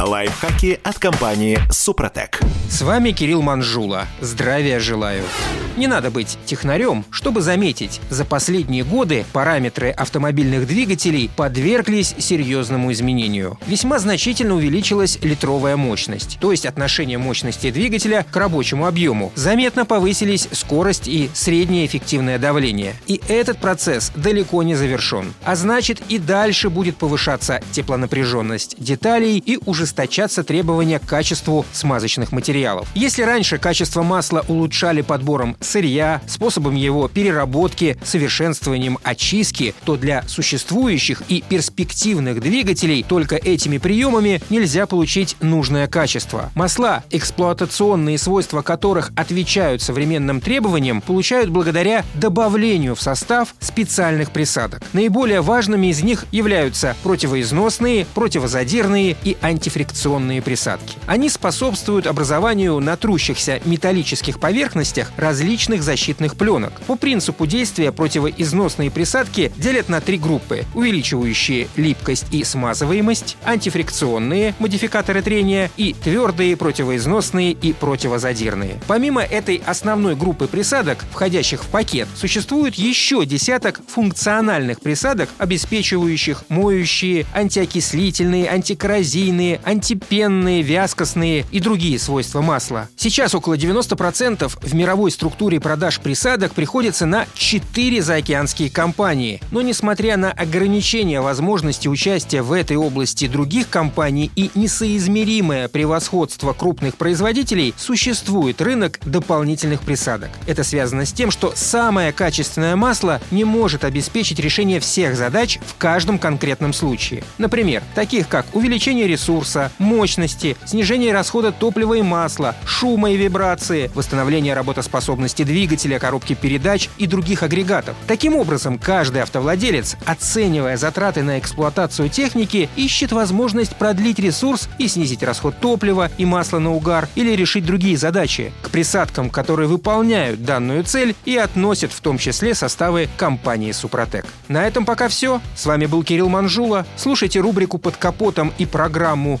Лайфхаки от компании «Супротек». С вами Кирилл Манжула. Здравия желаю. Не надо быть технарем, чтобы заметить, за последние годы параметры автомобильных двигателей подверглись серьезному изменению. Весьма значительно увеличилась литровая мощность, то есть отношение мощности двигателя к рабочему объему. Заметно повысились скорость и среднее эффективное давление. И этот процесс далеко не завершен. А значит и дальше будет повышаться теплонапряженность деталей и ужесточаться требования к качеству смазочных материалов. Если раньше качество масла улучшали подбором сырья, способом его переработки, совершенствованием очистки, то для существующих и перспективных двигателей только этими приемами нельзя получить нужное качество. Масла, эксплуатационные свойства которых отвечают современным требованиям, получают благодаря добавлению в состав специальных присадок. Наиболее важными из них являются противоизносные, противозадирные и антифрикционные присадки. Они способствуют образованию на трущихся металлических поверхностях различных защитных пленок. По принципу действия противоизносные присадки делят на три группы, увеличивающие липкость и смазываемость, антифрикционные модификаторы трения и твердые противоизносные и противозадирные. Помимо этой основной группы присадок, входящих в пакет, существует еще десяток функциональных присадок, обеспечивающих моющие, антиокислительные, антикоррозийные, антипенные, вязкостные и другие свойства масла. Сейчас около 90% в мировой структуре продаж присадок приходится на 4 заокеанские компании. Но несмотря на ограничение возможности участия в этой области других компаний и несоизмеримое превосходство крупных производителей, существует рынок дополнительных присадок. Это связано с тем, что самое качественное масло не может обеспечить решение всех задач в каждом конкретном случае. Например, таких как увеличение ресурса, мощности, снижение расхода топлива и масла, шума и вибрации, восстановление работоспособности двигателя, коробки передач и других агрегатов. Таким образом, каждый автовладелец, оценивая затраты на эксплуатацию техники, ищет возможность продлить ресурс и снизить расход топлива и масла на угар или решить другие задачи. К присадкам, которые выполняют данную цель и относят в том числе составы компании «Супротек». На этом пока все. С вами был Кирилл Манжула. Слушайте рубрику «Под капотом» и программу